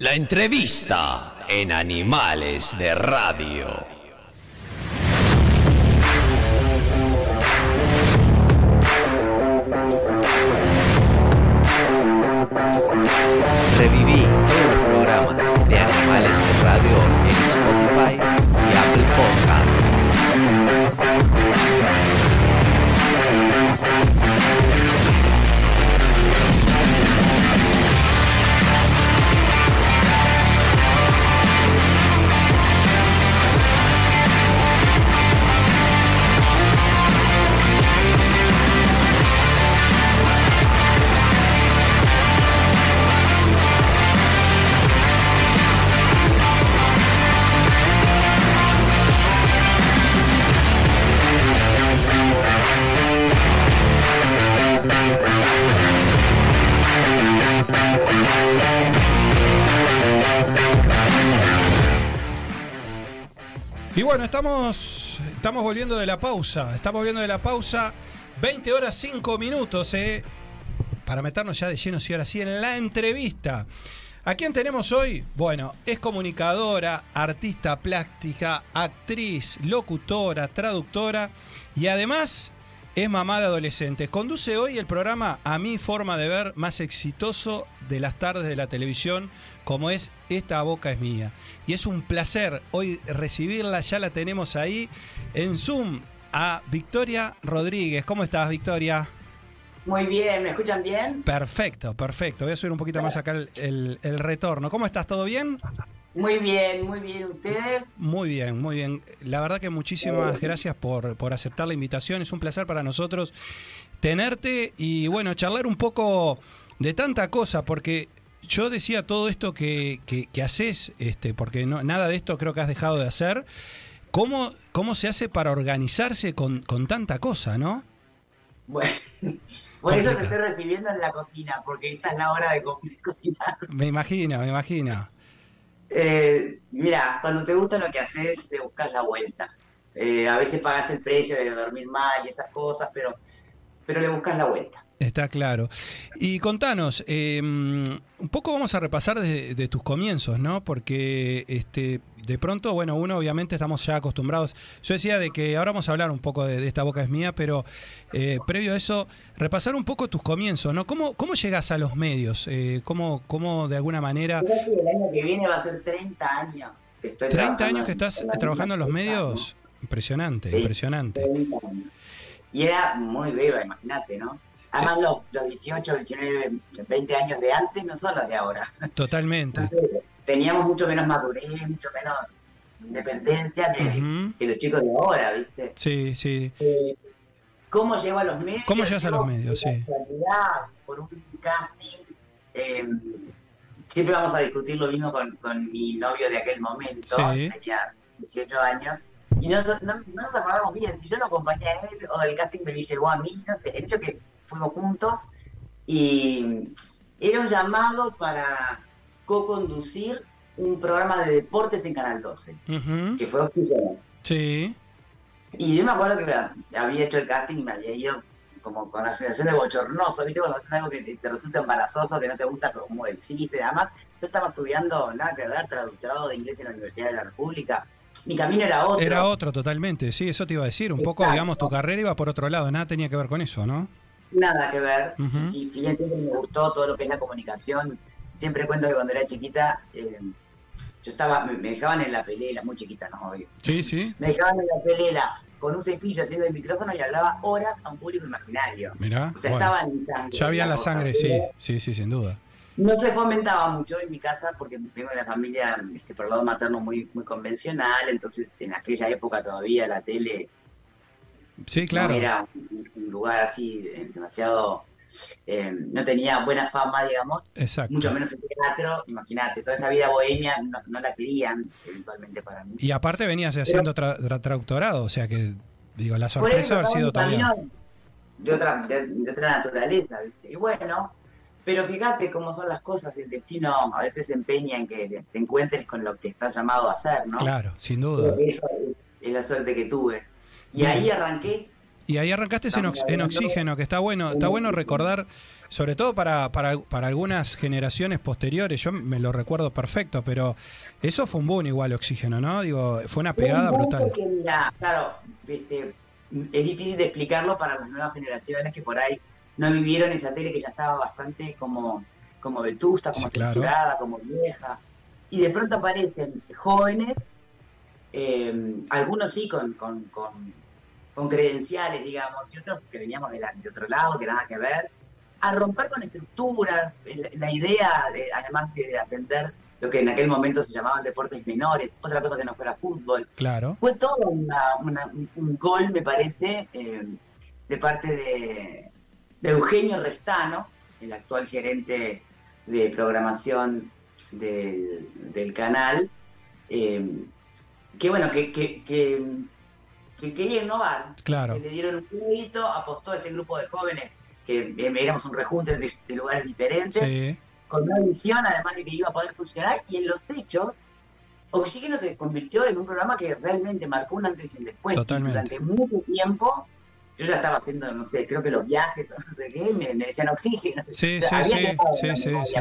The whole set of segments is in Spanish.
La entrevista en Animales de Radio. Reviví todos los programas de Animales de Radio en Spotify y Apple Podcasts. Bueno, estamos, estamos volviendo de la pausa. Estamos volviendo de la pausa. 20 horas 5 minutos, eh, Para meternos ya de lleno, y ahora sí, en la entrevista. ¿A quién tenemos hoy? Bueno, es comunicadora, artista plástica, actriz, locutora, traductora y además es mamá de adolescentes. Conduce hoy el programa A mi forma de ver más exitoso de las tardes de la televisión, como es Esta boca es mía. Y es un placer hoy recibirla, ya la tenemos ahí en Zoom a Victoria Rodríguez. ¿Cómo estás, Victoria? Muy bien, ¿me escuchan bien? Perfecto, perfecto. Voy a subir un poquito más acá el, el retorno. ¿Cómo estás? ¿Todo bien? Muy bien, muy bien. ¿Ustedes? Muy bien, muy bien. La verdad que muchísimas gracias por, por aceptar la invitación. Es un placer para nosotros tenerte y bueno, charlar un poco de tanta cosa, porque yo decía todo esto que, que, haces, este, porque no, nada de esto creo que has dejado de hacer. ¿Cómo, cómo se hace para organizarse con, con tanta cosa, no? Bueno, por eso te estoy recibiendo en la cocina, porque esta es la hora de cocinar. Me imagino, me imagino. Eh, mira, cuando te gusta lo que haces, te buscas la vuelta. Eh, a veces pagas el precio de dormir mal y esas cosas, pero, pero le buscas la vuelta. Está claro. Y contanos, em, un poco vamos a repasar de, tus comienzos, ¿no? Porque este, de pronto, bueno, uno obviamente estamos ya acostumbrados. Yo decía de que ahora vamos a hablar un poco de, esta boca es mía, pero eh, previo a eso, repasar un poco tus comienzos, ¿no? ¿Cómo, cómo llegas a los medios? Eh, ¿cómo, ¿Cómo de alguna manera... El año que viene va a ser 30 años. Que ¿30 años que estás trabajando en los medios? Impresionante, impresionante. Y era muy viva, imagínate, ¿no? Además, los, los 18, 19, 20 años de antes no son los de ahora. Totalmente. teníamos mucho menos madurez, mucho menos independencia que, los chicos de ahora, ¿viste? Sí, sí. Eh, ¿Cómo llego a los medios? ¿Cómo llegas a los medios? Sí. Por un casting. Em, siempre vamos a discutir lo mismo con, con mi novio de aquel momento. Tenía 18 años. Y no, no, nos acordamos bien. Si yo lo acompañé a él o el casting me llegó a mí, no sé. El hecho que fuimos juntos y era un llamado para co-conducir un programa de deportes en Canal 12, que fue Oxígeno. Sí. Y yo me acuerdo que había hecho el casting y me había ido como con la sensación de bochornoso, ¿viste? Cuando haces algo que te, resulta embarazoso, que no te gusta como existe. Además, yo estaba estudiando, nada que ver, traductorado de inglés en la Universidad de la República. Mi camino era otro. Era otro, totalmente. Sí, eso te iba a decir. Un poco, digamos, tu carrera iba por otro lado. Nada tenía que ver con eso, ¿no? Nada que ver. si, bien siempre me gustó todo lo que es la comunicación, siempre cuento que cuando era chiquita, eh, yo estaba, me, dejaban en la pelea, muy chiquita, ¿no? Obvio. Sí, sí. Me dejaban en la pelea con un cepillo haciendo el micrófono y hablaba horas a un público imaginario. Mirá. O sea, estaba en sangre. Ya había la, sangre, sí, sí, sí, sin duda. No se fomentaba mucho en mi casa porque vengo de la familia, este, por el lado materno, muy, muy convencional, entonces en aquella época todavía la tele Sí, claro. era un lugar así eh, demasiado. Eh, no tenía buena fama, digamos. Exacto. Mucho menos en teatro. Imagínate, toda esa vida bohemia no, la querían eventualmente para mí. Y aparte venías haciendo traductorado, o sea que, digo, la sorpresa haber sido también. De otra, de, otra naturaleza, ¿viste? Y bueno, pero fíjate cómo son las cosas, el destino a veces se empeña en que te encuentres con lo que estás llamado a hacer, ¿no? Claro, sin duda. Eso es la suerte que tuve. Y ahí arranqué Y ahí arrancaste en, en, oxígeno, que está bueno, está bueno recordar, sobre todo para, para, para, algunas generaciones posteriores, yo me lo recuerdo perfecto, pero eso fue un boom igual oxígeno, ¿no? Digo, fue una pegada brutal. claro, este, es difícil de explicarlo para las nuevas generaciones que por ahí no vivieron esa tele que ya estaba bastante como, como vetusta, como estructurada, como vieja. Y de pronto aparecen jóvenes, eh, algunos sí con, con, con, credenciales, digamos, y otros que veníamos de, de, otro lado, que nada que ver, a romper con estructuras, la, idea, de, además de atender lo que en aquel momento se llamaban deportes menores, otra cosa que no fuera fútbol. Claro. Fue todo un gol, me parece, eh, de parte de, Eugenio Restano, el actual gerente de programación del, canal, eh, que bueno, que, que, quería innovar. Claro. le dieron un crédito, apostó a este grupo de jóvenes, que éramos un rejunte de, de lugares diferentes. Sí con una visión además de que iba a poder funcionar y en los hechos Oxígeno se convirtió en un programa que realmente marcó un antes y un después. Durante mucho tiempo yo ya estaba haciendo, no sé, creo que los viajes o no sé qué, me, decían oxígeno. Sí, sí, sí, sí, sí,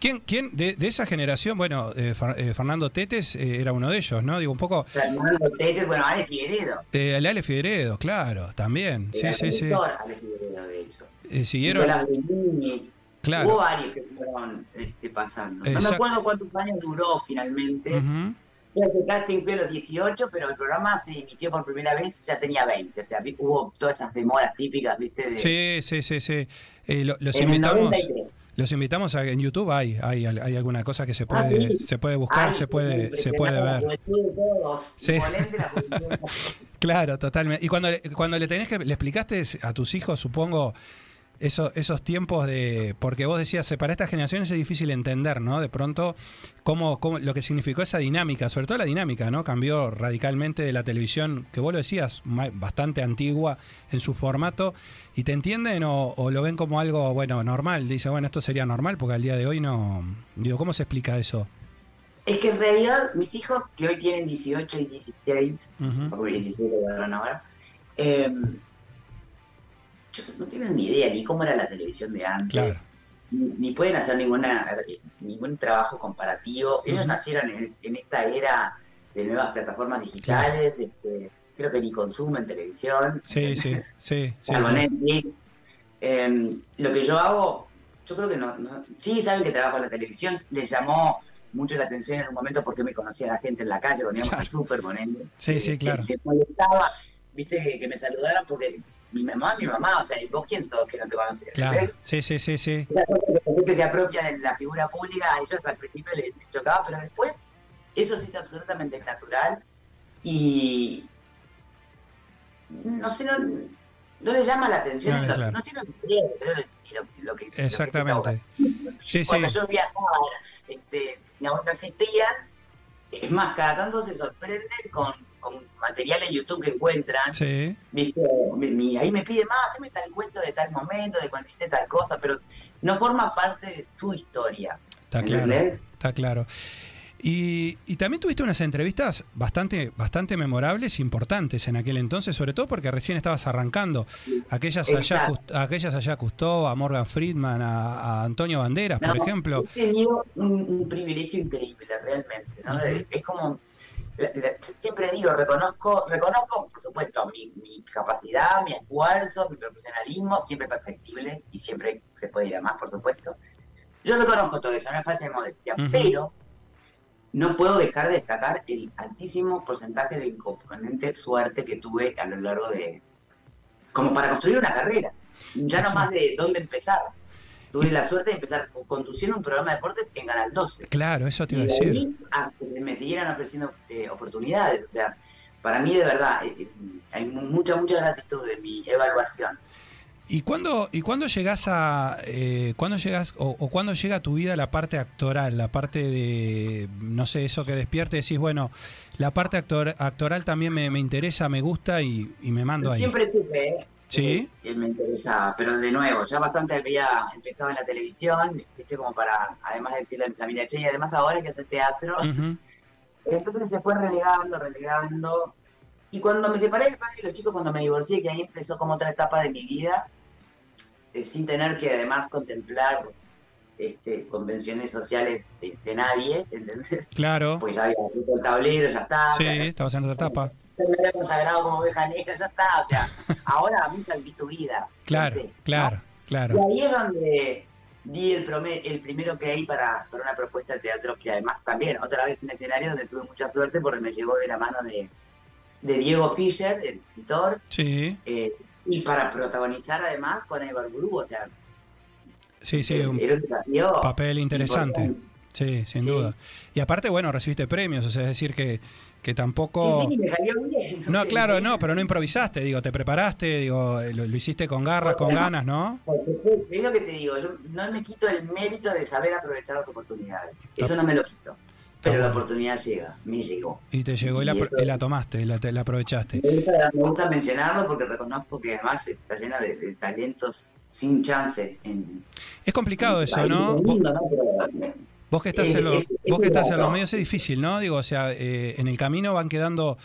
¿Quién, quién de, esa generación, bueno, eh, eh, Fernando Tetes eh, era uno de ellos, ¿no? Digo, un poco... Fernando Tetes, bueno, Ale Figueredo. el Ale Figueredo, claro, también. sí, sí, sí. Ale Figueredo, de hecho. siguieron... Hubo varios que fueron este, pasando. No me acuerdo cuántos años duró finalmente. Uh ese casting fue a los 18, pero el programa se emitió por primera vez, ya tenía 20. O sea, hubo todas esas demoras típicas, ¿viste? De, sí, sí, sí, sí. Eh, los, invitamos, los invitamos a, en YouTube, hay, hay, hay alguna cosa que se puede, ah, se puede buscar, se puede, se puede ver. Sí. claro, totalmente. Y cuando, cuando le tenés que, le explicaste a tus hijos, supongo, eso, esos tiempos de. Porque vos decías, para estas generaciones es difícil entender, ¿no? De pronto, cómo, cómo, lo que significó esa dinámica, sobre todo la dinámica, ¿no? Cambió radicalmente de la televisión, que vos lo decías, bastante antigua en su formato, y te entienden o, lo ven como algo, bueno, normal. Dice, bueno, esto sería normal, porque al día de hoy no. Digo, ¿cómo se explica eso? Es que en realidad, mis hijos, que hoy tienen 18 y 16, uh 16 ahora, eh, no tienen ni idea ni cómo era la televisión de antes, ni, pueden hacer ninguna ningún trabajo comparativo. Ellos nacieron en, esta era de nuevas plataformas digitales, este, creo que ni consumen televisión. Sí, sí, sí. sí Netflix. Em, lo que yo hago, yo creo que no, sí saben que trabajo en la televisión, les llamó mucho la atención en un momento porque me conocía la gente en la calle, cuando íbamos al súper, Sí, sí, claro. Que, molestaba, viste, que me saludaran porque mi mamá, mi mamá, o sea, vos quién sos que no te conoces. Claro, sí, sí, sí, sí. que se apropia de la figura pública, a ellos al principio les, chocaba, pero después eso sí es absolutamente natural y no sé, no, no les llama la atención, no, no tienen idea de lo, lo, que Exactamente. sí, Cuando yo viajaba, este, no, no existían, es más, cada tanto se sorprenden con con material en YouTube que encuentran, sí. ¿viste? ahí me pide más, hazme tal cuento de tal momento, de cuando hiciste tal cosa, pero no forma parte de su historia. Está claro. Está claro. Y, y, también tuviste unas entrevistas bastante, bastante memorables, importantes en aquel entonces, sobre todo porque recién estabas arrancando. Aquellas allá, aquellas allá Custó, a Morgan Friedman, a, Antonio Banderas, por ejemplo. He tenido un, privilegio increíble, realmente. ¿no? Es como siempre digo, reconozco, reconozco, por supuesto, mi, capacidad, mi esfuerzo, mi profesionalismo, siempre perfectible y siempre se puede ir a más, por supuesto. Yo reconozco todo eso, no es falta de modestia, pero no puedo dejar de destacar el altísimo porcentaje de componente suerte que tuve a lo largo de... como para construir una carrera, ya no más de dónde empezar tuve la suerte de empezar conduciendo un programa de deportes en Canal 12. Claro, eso te iba a decir. que me siguieran ofreciendo eh, oportunidades. O sea, para mí de verdad, eh, eh, hay mucha, mucha gratitud de mi evaluación. ¿Y cuándo, y cuándo llegas a, eh, cuándo llegas, o, o, cuándo llega a tu vida la parte actoral, la parte de, no sé, eso que despierte, decís, bueno, la parte actor, actoral también me, me interesa, me gusta y, y me mando ahí? Siempre supe, Sí. Que me interesaba, pero de nuevo, ya bastante había empezado en la televisión, viste, como para, además de decirle a mi familia, che, y además ahora hay que hacer teatro. Entonces se fue relegando, relegando, Y cuando me separé del padre de los chicos, cuando me divorcié, que ahí empezó como otra etapa de mi vida, eh, sin tener que además contemplar este, convenciones sociales de, nadie, ¿entendés? Claro. Pues ya había el tablero, ya está. Sí, estabas en otra etapa. Me había consagrado como oveja negra, ya está. O sea, ahora a mí salví tu vida. Claro, pensé, claro, ¿no? claro. Y ahí es donde di el, prome- el primero que hay para, para una propuesta de teatro que además también, otra vez un escenario donde tuve mucha suerte porque me llegó de la mano de, de Diego Fischer, el escritor, Sí, eh, y para protagonizar además con Eva Gurú, o sea, sí, sí, un papel interesante. importante. Sí, sin Sí. duda. Y aparte, bueno, recibiste premios, o sea, es decir, que, que tampoco... Sí, sí, me salió bien. No, claro, no, pero no improvisaste, digo, te preparaste, digo, lo, lo hiciste con garras, con ganas, ¿no? Es lo que te digo, yo no me quito el mérito de saber aprovechar las oportunidades. Eso no me lo quito. Pero la oportunidad llega, me llegó. Y te llegó y la, Y eso- y la tomaste, y la, te- la aprovechaste. Me gusta, me gusta mencionarlo porque reconozco que además está llena de, de talentos sin chance. En, Es complicado eso, Ahí, ¿no? lindo, ¿no? Pero, vos que estás, es- en, los, es- es vos que estás en los ¿no? medios es difícil, ¿no? Digo, o sea, eh, en el camino van quedando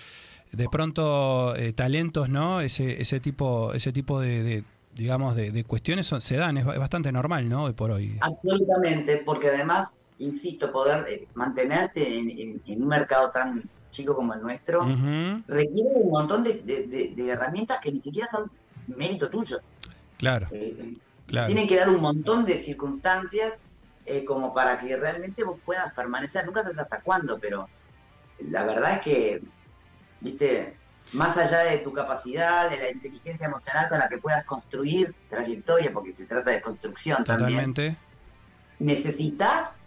de pronto eh, talentos, ¿no? Ese, ese tipo, ese tipo de, de, digamos, de, de cuestiones son- se dan, es ba- bastante normal, ¿no? Hoy por hoy. Absolutamente, porque además, insisto, poder eh, mantenerte en, en- en un mercado tan chico como el nuestro requiere un montón de, herramientas que ni siquiera son mérito tuyo. Claro, eh, claro. Tienen que dar un montón de circunstancias eh, como para que realmente vos puedas permanecer. Nunca sabes hasta cuándo, pero la verdad es que, viste, más allá de tu capacidad, de la inteligencia emocional con la que puedas construir trayectoria, porque se trata de construcción también, Totalmente. necesitas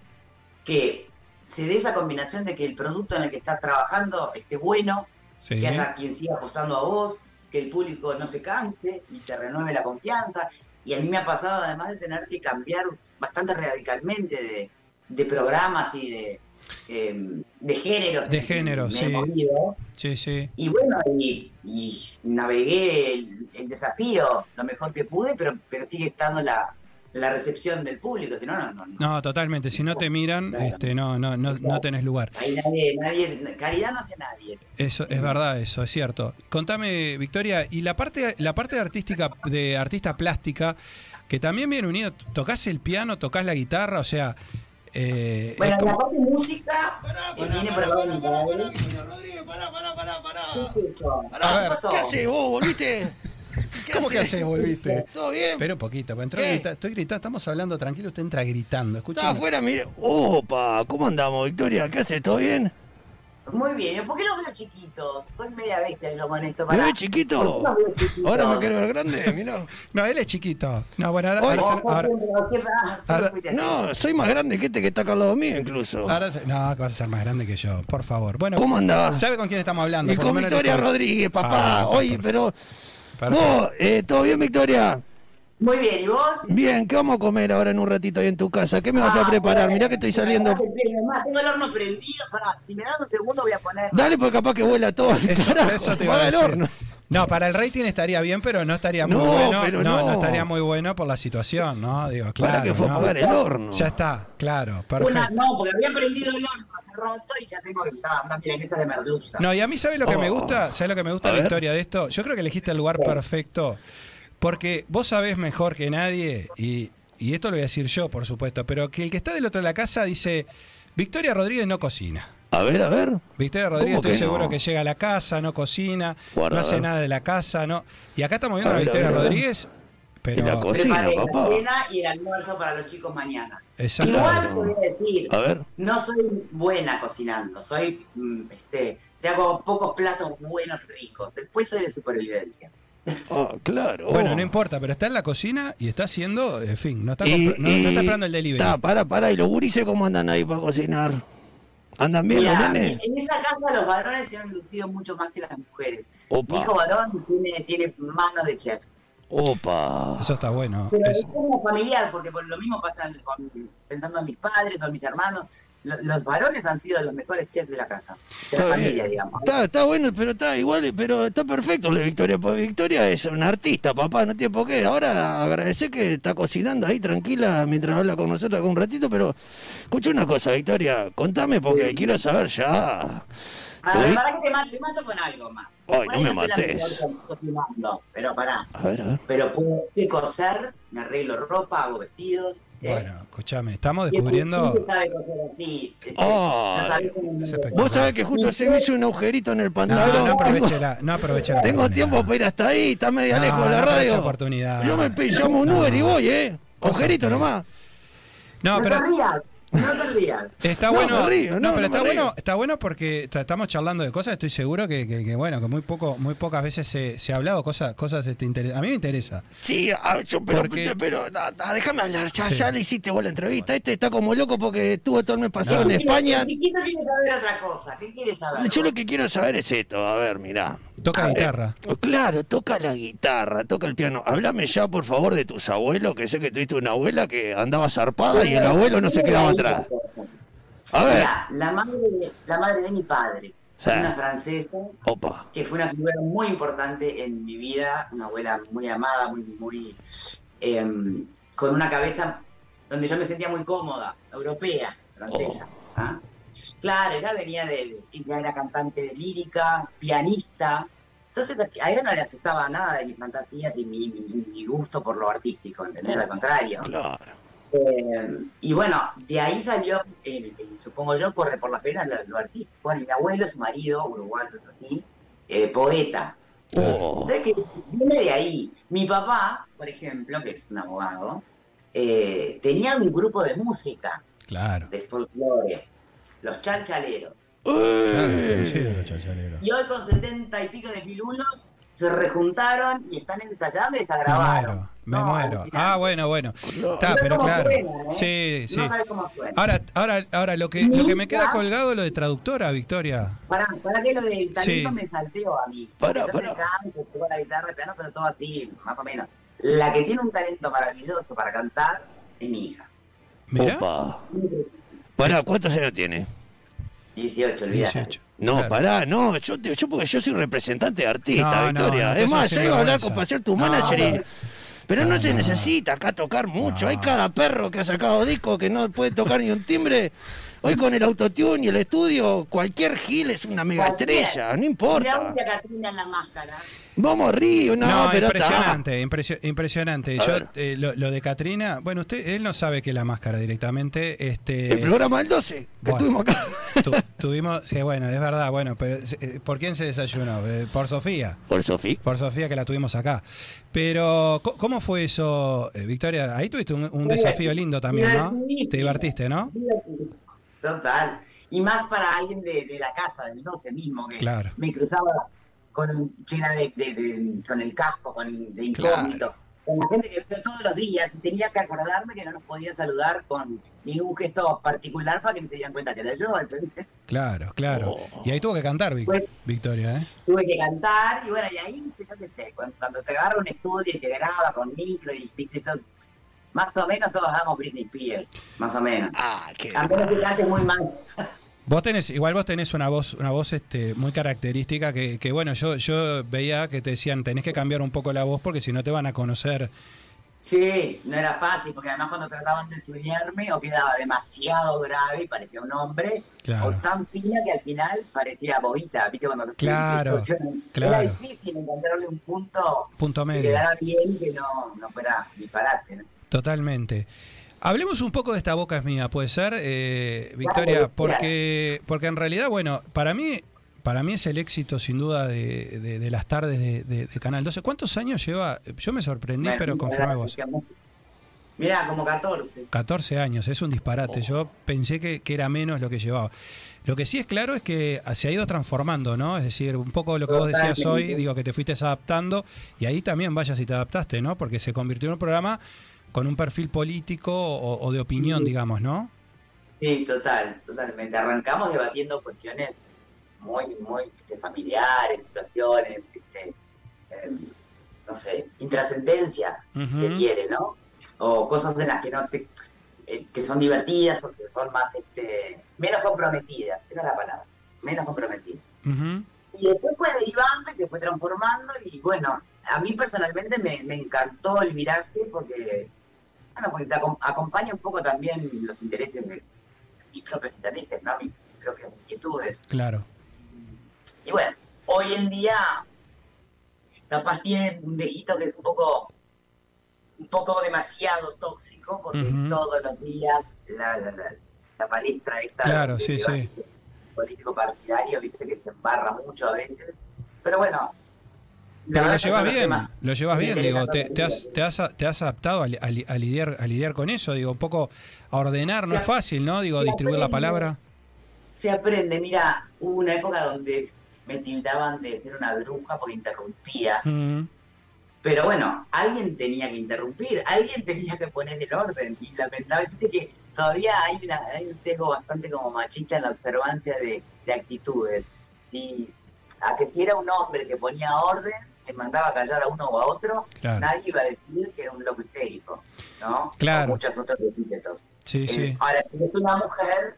que se dé esa combinación de que el producto en el que estás trabajando esté bueno, Sí. que haya quien siga apostando a vos, que el público no se canse y te renueve la confianza. Y a mí me ha pasado además de tener que cambiar bastante radicalmente de, de programas y de, eh, de géneros. De he sí. Sí, sí. Y bueno, y, y navegué el, el desafío lo mejor que pude, pero, pero sigue estando la, la recepción del público. Si no, no, no. no. Totalmente. Si no te miran, Claro. este, no, no, no, no tenés lugar. Ahí nadie, nadie, caridad no hace nadie. Eso es verdad, eso es cierto. Contame, Victoria, y la parte, la parte artística de artista plástica, que también viene unido. ¿Tocás el piano, tocas la guitarra? O sea, eh, Bueno, es la como- parte de música que tiene probado mi padre. Rodríguez, pará, pará, pará, pará. ¿Qué es eso? Pará, A ver, pasó? ¿Qué haces vos? ¿Volviste? ¿Cómo que haces, volviste? ¿Todo bien? Espera un poquito, pues entró ¿Qué? grita- estoy gritando, estamos hablando tranquilo, usted entra gritando. Escucha. Estaba afuera, mire. Opa, ¿cómo andamos, Victoria? ¿Qué haces? ¿Todo bien? Muy bien, ¿por qué los veo chiquitos? Soy media bestia, lo. ¿Me chiquito? ¿Por qué los veo chiquitos? Ahora me quiero ver grande, mirá. No, él es chiquito. No, bueno, ahora, ahora, Vos ahora- siempre- vos siempre- ah. No, soy más grande que este que está acá al lado mío, incluso. ahora se- no, que vas a ser más grande que yo, por favor. Bueno, ¿Cómo andás? ¿Sabe con quién estamos hablando? Y Por lo con Victoria Rodríguez, papá. Ah, Oye, pero. Perfecto. Vos, eh, ¿todo bien, Victoria? Muy bien, ¿y vos? Bien, ¿qué vamos a comer ahora en un ratito ahí en tu casa? ¿Qué me vas a Ah, preparar? bueno, Mirá que estoy saliendo. Tengo el horno prendido. Pará, si me das un segundo voy a poner. Dale, porque capaz que vuela todo. el Eso, eso te iba a Apaga el decir. horno. No, para el rating estaría bien, pero no estaría muy No, bueno. pero no, no. estaría muy bueno por la situación, ¿no? Digo, claro. Para que fue a ¿no? apagar el horno. Ya está, claro, Una, perfecto. no, porque había prendido el horno hace rato y ya tengo que estar unas milanesas de merluza. No, y a mí, ¿sabes lo que me Oh. gusta? ¿Sabes lo que me gusta de la ver. historia de esto? Yo creo que elegiste el lugar perfecto. Porque vos sabés mejor que nadie, y, y esto lo voy a decir yo, por supuesto, pero que el que está del otro de la casa dice: Victoria Rodríguez no cocina. A ver, a ver. Victoria Rodríguez, ¿Cómo estoy que seguro no? que llega a la casa, no cocina, Guarda, no hace nada de la casa, no. Y acá estamos viendo A a, Victoria a ver, a ver. Rodríguez, pero. Y la cocina, Preparé la papá. cena y el almuerzo para los chicos mañana. Exacto. Igual te voy a decir, A ver. no soy buena cocinando, soy, mm, este, te hago pocos platos buenos, ricos. Después soy de supervivencia. Ah, claro. Bueno, no importa, pero está en la cocina y está haciendo, en fin, no está, Y- no, está esperando el delivery. Está, para, para. ¿Y los gurises cómo andan ahí para cocinar? ¿Andan bien Mira, los nenes? en esta casa los varones se han lucido mucho más que las mujeres. Opa. Mi hijo varón tiene, tiene mano de chef. Opa. Eso está bueno. Pero es- es como familiar, porque por lo mismo pasa con- pensando en mis padres o en mis hermanos. Lo- Los varones han sido los mejores chefs de la casa, de la familia, digamos. Está, está bueno, pero está igual, pero está perfecto lo de Victoria, porque Victoria es una artista, papá, no tiene por qué. Ahora agradecer que está cocinando ahí tranquila mientras habla con nosotros acá un ratito, pero escucha una cosa, Victoria, contame porque quiero saber ya. Para, para que te mato, te mato con algo más. Ay, no me la mates. Pero pará. A ver, a ver. Pero puedo coser, me arreglo ropa, hago vestidos. eh, Bueno, escúchame, estamos descubriendo. sabe este, no espectacular. Vos sabés que justo se me hizo un agujerito en el No, pantalón. no la, no aproveche la Tengo tiempo para ir hasta ahí, está media No, lejos de la no aproveche radio. oportunidad. Yo me llamo un No. Uber y voy, ¿eh? Agujerito nomás. No, No pero no te rías. está No, bueno. me río, no, no, pero está bueno, está bueno porque ta- estamos charlando de cosas. Estoy seguro que, que- que, bueno, que muy poco, muy pocas veces se, se ha hablado cosas, cosas este, A mí me interesa. Sí, a- yo, pero, Porque- pero, da- da, déjame hablar, ya, Sí. ya le hiciste vos la entrevista. Este está como loco porque estuvo todo el mes pasado No. en España. El chiquito quiere saber otra cosa. ¿Qué quiere saber? Yo lo que quiero saber es esto, a ver, mirá. Toca A ver, guitarra. Claro, toca la guitarra, toca el piano. Háblame ya, por favor, de tus abuelos, que sé que tuviste una abuela que andaba zarpada y el abuelo no se quedaba atrás. A ver, Mira, la madre, de, la madre de mi padre, Sí. una francesa opa. que fue una figura muy importante en mi vida, una abuela muy amada, muy, muy em, con una cabeza donde yo me sentía muy cómoda, europea, francesa. ¿ah? Claro, ella venía de, ella era cantante de lírica, pianista. Entonces a ella no le asustaba nada de mis fantasías y mi, mi- mi gusto por lo artístico, ¿entendés? Al contrario. Claro. Eh, y bueno, de ahí salió, eh, eh, supongo yo, corre por la pena lo, lo artístico. Bueno, y mi abuelo, su marido, uruguayo, es así, eh, poeta. Oh, Entonces, que viene de ahí. Mi papá, por ejemplo, que es un abogado, eh, tenía un grupo de música, Claro. de folclore, los chalchaleros. Claro, eh. chachaleros. Y hoy con setenta y pico de pilulos se rejuntaron y están ensayando y está muero, me No, muero. Ah, bueno, bueno. Está, pero cómo claro. suena, ¿eh? Sí, sí. No sabes cómo suena. Ahora, ahora, ahora lo que, lo que me queda colgado es lo de traductora, Victoria. Para, para que lo del talento Sí. me salteó a mí. Pará, Yo pará. me canto, toco la guitarra, el piano, pero todo así, más o menos. La que tiene un talento maravilloso para cantar es mi hija. Mirá. Pará, ¿cuántos años tiene? 18, olvídate. 18. No, Claro. pará, no, yo, te- yo porque yo soy representante de artista, No, no, Victoria. no, es más, yo iba a hablar sinvergüenza. con para ser tu No, manager y-. Pero no, No, se no. necesita acá tocar mucho. No. Hay cada perro que ha sacado disco que no puede tocar ni un timbre. Hoy con el autotune y el estudio, cualquier gil es una mega estrella, no Mirá importa. a Catrina en la máscara. Vamos Río, no, No, pero está. impresionante, impresio- impresionante. A Yo, eh, lo, lo de Katrina, bueno, usted, él no sabe que es la máscara directamente. Este, El programa del 12, que Bueno. estuvimos acá. tu- tuvimos, sí, bueno, es verdad, bueno, pero eh, ¿por quién se desayunó? Eh, Por Sofía. Por Sofía. Por Sofía que la tuvimos acá. Pero, ¿cómo fue eso, eh, Victoria? Ahí tuviste un, un desafío lindo también, ¿no? Te divertiste, ¿no? Total. Y más para alguien de, de la casa, del 12 mismo, que Claro. me cruzaba con llena de, de- de- con el casco, con de incógnito. Con la gente que veo todos los días y tenía que acordarme que no nos podía saludar con ningún gesto particular para que no se dieran cuenta que era yo. Claro, claro. Oh. Y ahí tuvo que cantar, Vic- Pues- Victoria, ¿eh? tuve que cantar y bueno, y ahí, yo qué sé, cuando, cuando te agarra un estudio y te graba con micro y viste todo, más o menos todos damos Britney Spears, más o menos. Ah, qué. A menos que cantes muy mal. Vos tenés, igual vos tenés una voz, una voz este, muy característica que, que, bueno, yo, yo veía que te decían tenés que cambiar un poco la voz porque si no te van a conocer. Sí, no era fácil, porque además cuando trataban de estudiarme o quedaba demasiado grave y parecía un hombre, Claro. o tan fina que al final parecía bobita, ¿viste? Cuando se Claro, distorsionan. claro. Era difícil encontrarle un punto Punto que medio. quedara bien y que no, no fuera disparate. ¿no? Totalmente. Hablemos un poco de esta boca es mía, puede ser, eh, Victoria, porque, porque en realidad, bueno, para mí, para mí es el éxito sin duda de, de- de las tardes de, de- de Canal 12. ¿Cuántos años lleva? Yo me sorprendí, Bueno, pero mira, confirmé vos. Mirá, como 14. 14 años, es un Oh. disparate. Yo pensé que, que era menos lo que llevaba. Lo que sí es claro es que se ha ido transformando, ¿no? Es decir, un poco lo que vos decías hoy, digo que te fuiste adaptando y ahí también vaya si te adaptaste, ¿no? Porque se convirtió en un programa con un perfil político o, o de opinión, Sí. digamos, ¿no? Sí, total, totalmente. Arrancamos debatiendo cuestiones muy, muy este, familiares, situaciones, este, eh, no sé, intrascendencias, si Ujú. se quiere, ¿no? O cosas de las que no te, eh, que son divertidas o que son más, este, menos comprometidas, esa es la palabra, menos comprometidas. Y después fue derivando y se fue transformando y bueno, a mí personalmente me, me encantó el viraje porque, bueno, porque te acom- acompaña un poco también los intereses de mis propios intereses, ¿no? Mis propias inquietudes. Claro. Y bueno, hoy en día capaz tiene un viejito que es un poco un poco demasiado tóxico porque todos los días la, la, la, palestra esta claro, sí, sí. político partidario, viste que se embarra mucho a veces. Pero bueno, pero lo llevas bien, lo llevas bien, digo, te, te, has, te, has, te has adaptado a, a, lidiar, a lidiar con eso, digo, un poco a ordenar, no es fácil, ¿no? Digo, distribuir la palabra. Se aprende, mira, hubo una época donde me tildaban de ser una bruja porque interrumpía. Mm. Pero bueno, alguien tenía que interrumpir, alguien tenía que poner el orden. Y lamentablemente que todavía hay, una, hay un sesgo bastante como machista en la observancia de, de actitudes. Si, a que si era un hombre que ponía orden, mandaba a callar a uno o a otro, nadie iba a decir que era un loco histérico, ¿no? Claro. muchos otros epítetos. Sí, eh, sí. Ahora, si es una mujer,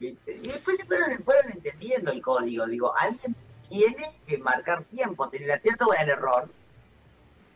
y después se fueron, fueron, entendiendo el código, digo, alguien tiene que marcar tiempos, en el acierto o en el error,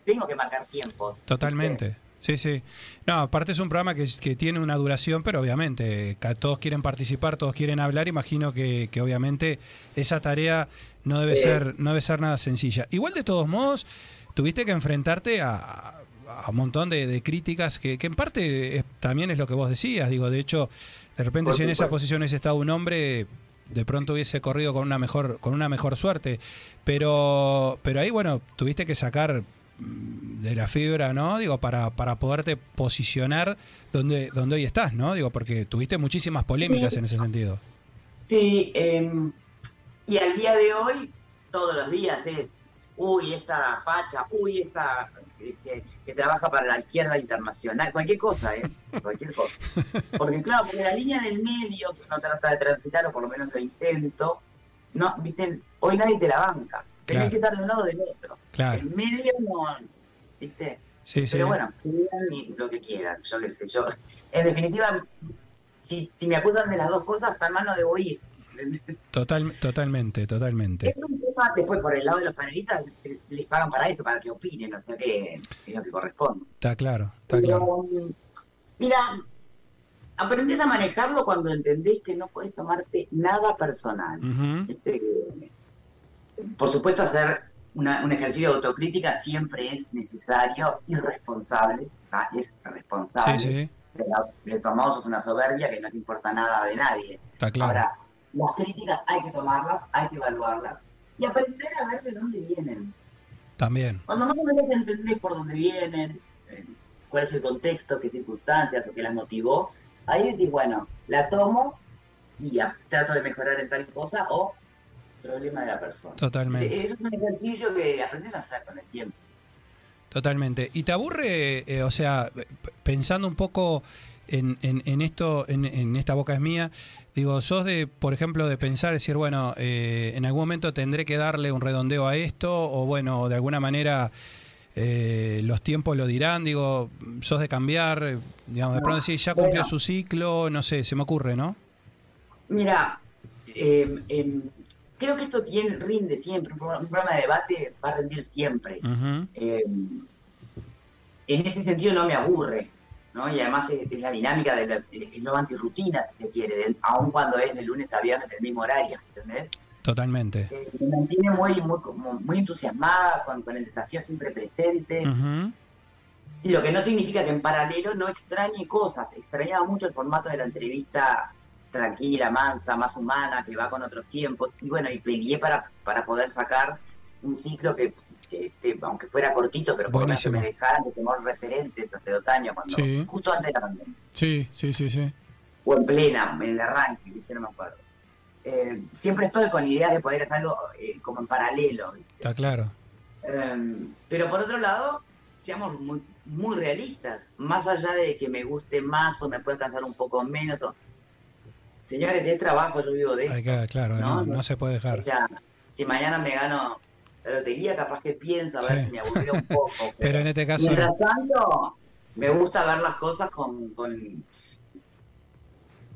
tengo que marcar tiempos. Totalmente. Sí, sí. No, aparte es un programa que, que, tiene una duración, pero obviamente todos quieren participar, todos quieren hablar. Imagino que, que obviamente esa tarea no debe ser, no debe ser nada sencilla. Igual de todos modos, tuviste que enfrentarte a, un montón de, críticas que, en parte también es lo que vos decías. Digo, de hecho, de repente si en esa posición hubiese estado un hombre, de pronto hubiese corrido con una mejor, con una mejor suerte. Pero, pero ahí, bueno, tuviste que sacar de la fibra, ¿no? Digo, para, para poderte posicionar donde, donde hoy estás, ¿no? Digo, porque tuviste muchísimas polémicas en ese sentido. Sí, eh, y al día de hoy, todos los días es, uy, esta facha, uy, esta que, trabaja para la izquierda internacional, cualquier cosa, ¿eh? Cualquier cosa. Porque claro, porque la línea del medio que uno trata de transitar, o por lo menos lo intento, no, viste, hoy nadie te la banca. Tenés que estar de un lado o del otro. Claro. El medio no, viste. Sí, Pero bueno, lo que quieran, yo qué sé, yo. En definitiva, si, si me acusan de las dos cosas, tan mal no debo ir. Total, totalmente, totalmente. Es un tema, después por el lado de los panelistas, les pagan para eso, para que opinen, o sea que es lo que corresponde. Está claro, está claro. Mira, aprendés a manejarlo cuando entendés que no puedes tomarte nada personal. Este, por supuesto, hacer una, un ejercicio de autocrítica siempre es necesario y responsable. Es responsable. Sí, sí. Le tomamos una soberbia que no te importa nada de nadie. Está claro. Ahora, las críticas hay que tomarlas, hay que evaluarlas y aprender a ver de dónde vienen. También. Cuando más o menos entendés por dónde vienen, eh, cuál es el contexto, qué circunstancias o qué las motivó, ahí decís, bueno, la tomo y ya, trato de mejorar en tal cosa o problema de la persona. Totalmente. Es un ejercicio que aprendes a hacer con el tiempo. Totalmente. ¿Y te aburre, eh, o sea, pensando un poco en, en, esto, en, en, esta boca es mía, digo, sos de, por ejemplo, de pensar, decir, bueno, eh, en algún momento tendré que darle un redondeo a esto, o bueno, de alguna manera eh, los tiempos lo dirán, digo, sos de cambiar, digamos, de pronto decir, ya cumplió su ciclo, no sé, se me ocurre, ¿no? Mira, creo que esto tiene, rinde siempre, un programa de debate va a rendir siempre. Em, en ese sentido no me aburre. ¿no? Y además es, la dinámica de la, es lo antirrutina, si se quiere, aun cuando es de lunes a viernes el mismo horario, ¿entendés? Totalmente. Eh, me mantiene muy, muy, muy entusiasmada con, con, el desafío siempre presente. Y lo que no significa que en paralelo no extrañe cosas. Extrañaba mucho el formato de la entrevista tranquila, mansa, más humana, que va con otros tiempos. Y bueno, y peleé para, para poder sacar un ciclo que este, aunque fuera cortito, pero por lo menos me dejaran de tomar referentes hace dos años, cuando, justo antes de la pandemia. Sí, sí, sí, sí. O en plena, en el arranque, no me acuerdo. Eh, siempre estoy con ideas de poder hacer algo eh, como en paralelo. Está claro. Em, pero por otro lado, seamos muy, muy realistas. Más allá de que me guste más o me pueda cansar un poco menos. O... Señores, es trabajo, yo vivo de esto. claro, ¿no? No, se puede dejar. O sea, si mañana me gano la lotería, capaz que pienso, a ver si me aburrió un poco. Pero, en este caso. Mientras tanto, me gusta ver las cosas con. con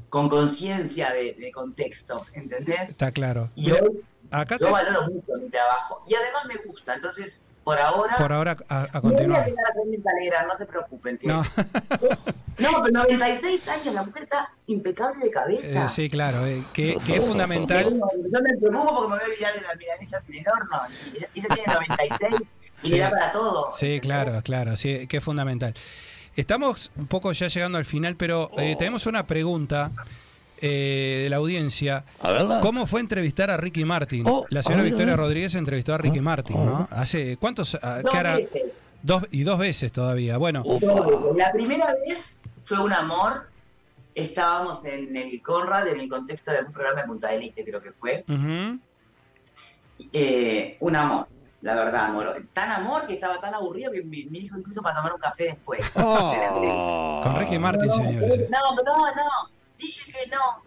con conciencia de, contexto, ¿entendés? Está claro. Y hoy acá yo valoro mucho mi trabajo. Y además me gusta, entonces por ahora. Por ahora, a, a continuar. No voy a llegar a ser no se preocupen. Que no. No, pero 96 años, la mujer está impecable de cabeza. Eh, sí, claro, eh, que, que es fundamental. Yo me preocupo porque me voy a olvidar de la milanesa en el horno. Y ella tiene 96 y Sí. le da para todo. Sí, claro, claro, sí, que es fundamental. Estamos un poco ya llegando al final, pero eh, tenemos una pregunta eh, de la audiencia. ¿Cómo fue entrevistar a Ricky Martin? Oh, la señora ver, Victoria. Rodríguez entrevistó a Ricky Martin, ¿no? Hace cuántos ah, Dos veces. Dos y dos veces todavía. Bueno, Oh. Dos veces. La primera vez fue un amor. Estábamos en el Conrad en el contexto de un programa de Punta del Este, creo que fue. Eh, un amor, la verdad, amor. Tan amor que estaba tan aburrido que me, me dijo incluso para tomar un café después. Oh. con Ricky Martin, no, señores. eh. No, no, no. Dije que no.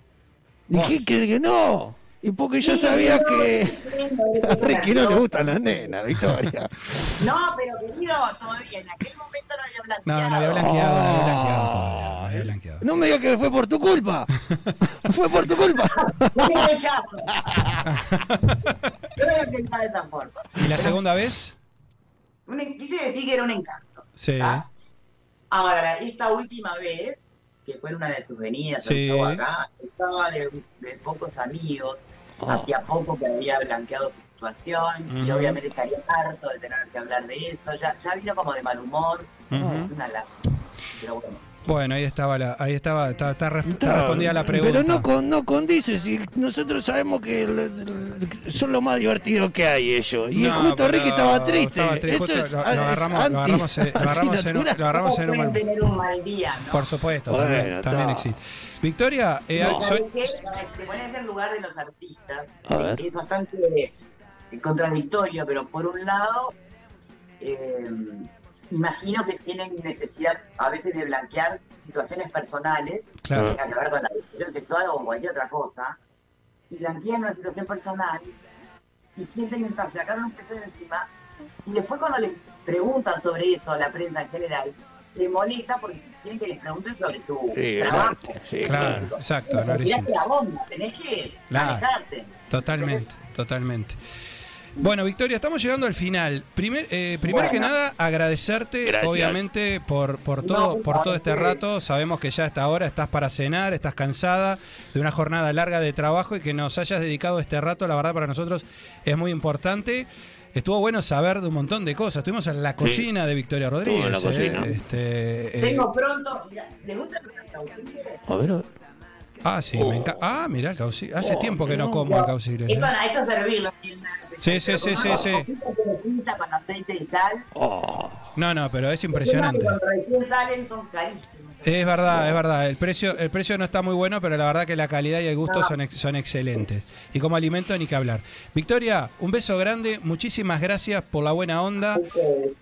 Dije que, que no. Y porque yo sabía que a Ricky no le gustan las nenas, Victoria. No, pero querido, todavía en aquel momento había blanqueado. No, no había blanqueado, no había blanqueado todavía, no había blanqueado. No me digas que fue por tu culpa. Fue por tu culpa. No me rechazo. Yo no había pensado de esa forma. ¿Y la segunda vez? Quise decir que era un encanto. Sí. ¿ah? Ahora, esta última vez, que fue en una de sus venidas Sí. acá, estaba de, de pocos amigos, Ah. hacía poco que había blanqueado su situación, y Ujú. obviamente estaría harto de tener que hablar de eso, ya, ya vino como de mal humor, Ujú. es una lástima. Pero bueno, Bueno, ahí estaba la, ahí estaba, está, está está respondida la pregunta. Pero no, con, no condice, si nosotros sabemos que el- el- son lo más divertido que hay ellos. Y No, justo Ricky estaba triste. estaba triste, Eso es, lo- agarramos- lo anti- agarramos en- lo agarramos en lo agarramos en un tener un mal día, ¿no? Por supuesto, Bueno, también, también existe. Victoria, eh, No. soy-. Te pones en lugar de los artistas, es bastante eh, contradictorio, pero por un lado, eh, imagino que tienen necesidad a veces de blanquear situaciones personales que Claro. tengan que ver con la discusión sexual o con cualquier otra cosa, y blanquean una situación personal y sienten que se sacaron un peso de encima, y después cuando les preguntan sobre eso a la prensa en general, les molesta porque quieren que les pregunten sobre su Sí, trabajo. sí, claro, exacto, la bomba, tenés que Claro. manejarte. Totalmente, totalmente. Bueno, Victoria, estamos llegando al final. Primer- eh, primero Bueno. que nada, agradecerte, Gracias. obviamente, por, por todo, por por todo este rato. Sabemos que ya a esta hora estás para cenar, estás cansada de una jornada larga de trabajo y que nos hayas dedicado este rato, la verdad, para nosotros es muy importante. Estuvo bueno saber de un montón de cosas. Estuvimos en la cocina de Victoria Rodríguez. en la ¿eh? cocina. Este, eh, Tengo pronto. Mira, ¿Le gusta el caucile? A ver, a ver. Ah, sí, me encanta. Ah, mirá el caucillo. Hace Oh, tiempo que no no. como el caucillo. Esto, ya. esto es servirlo. Sí, sí, sí, sí, sí. Con aceite y sal. Oh, No, no, pero es es impresionante. que Cuando recién salen son carísimos. Es verdad, es verdad. El precio, el precio no está muy bueno, pero la verdad que la calidad y el gusto son, ex- son excelentes. Y como alimento ni que hablar. Victoria, un beso grande. Muchísimas gracias por la buena onda,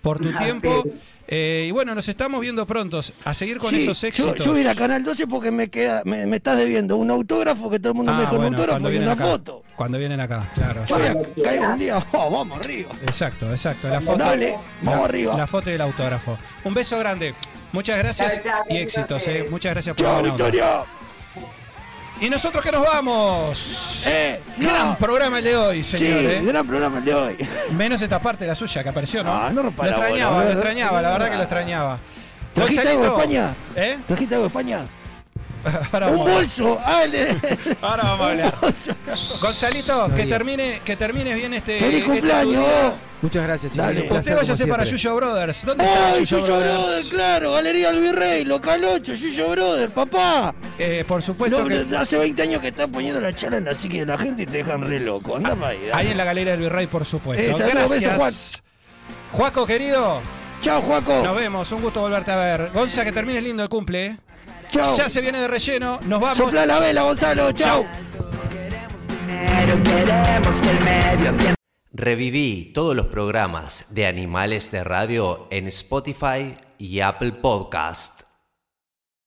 por tu Ah, tiempo. sí. Eh, y bueno, nos estamos viendo prontos. A seguir con sí, esos yo, éxitos. yo voy a ir a Canal 12 porque me queda me, me estás debiendo un autógrafo que todo el mundo Ah, me deja un autógrafo y una acá. foto. Cuando vienen acá, claro. Yo quiera. caigo un día, oh, vamos arriba. Exacto, exacto. La foto, Dale, vamos la- arriba. La foto y el autógrafo. Un beso grande. Muchas gracias Chao, chao, y éxitos. eh. Muchas gracias por la Chao. Victoria. Y nosotros que nos vamos. Eh, Gran no. programa el de hoy, Sí, señor. eh. gran programa el de hoy. Menos esta parte, la suya, que apareció, ¿no? Ah, no lo bola, extrañaba, boludo. lo extrañaba, la verdad que lo extrañaba. ¿Trajiste algo de España? ¿Eh? ¿Trajiste algo de España? Ahora Un bolso. Ah, el de- Ahora vamos a hablar. Gonzalito, que termine, que termines bien este. ¡Feliz este cumpleaños! Muchas gracias, chicos. Placer, Usted váyase para. Yuyo Brothers. ¿Dónde está ¡Ay, Yuyo Yuyo Brothers? Brother! Claro, Galería El Virrey, Local 8, Yuyo Brother, papá. Eh, por supuesto No, que. Hace 20 años que están poniendo la charla en la psique de la gente te dejan re loco. Anda para ahí. Ahí en la Galería del Virrey, por supuesto. Eh, saludos, besos, Gracias. Juaco, querido, Chao, Juaco. nos vemos. Un gusto volverte a ver. Gonza, que termine lindo el cumple. Ya se viene de relleno. Nos vamos. Sopla la vela, Gonzalo. Chao. Reviví todos los programas de Animales de Radio en Spotify y Apple Podcast.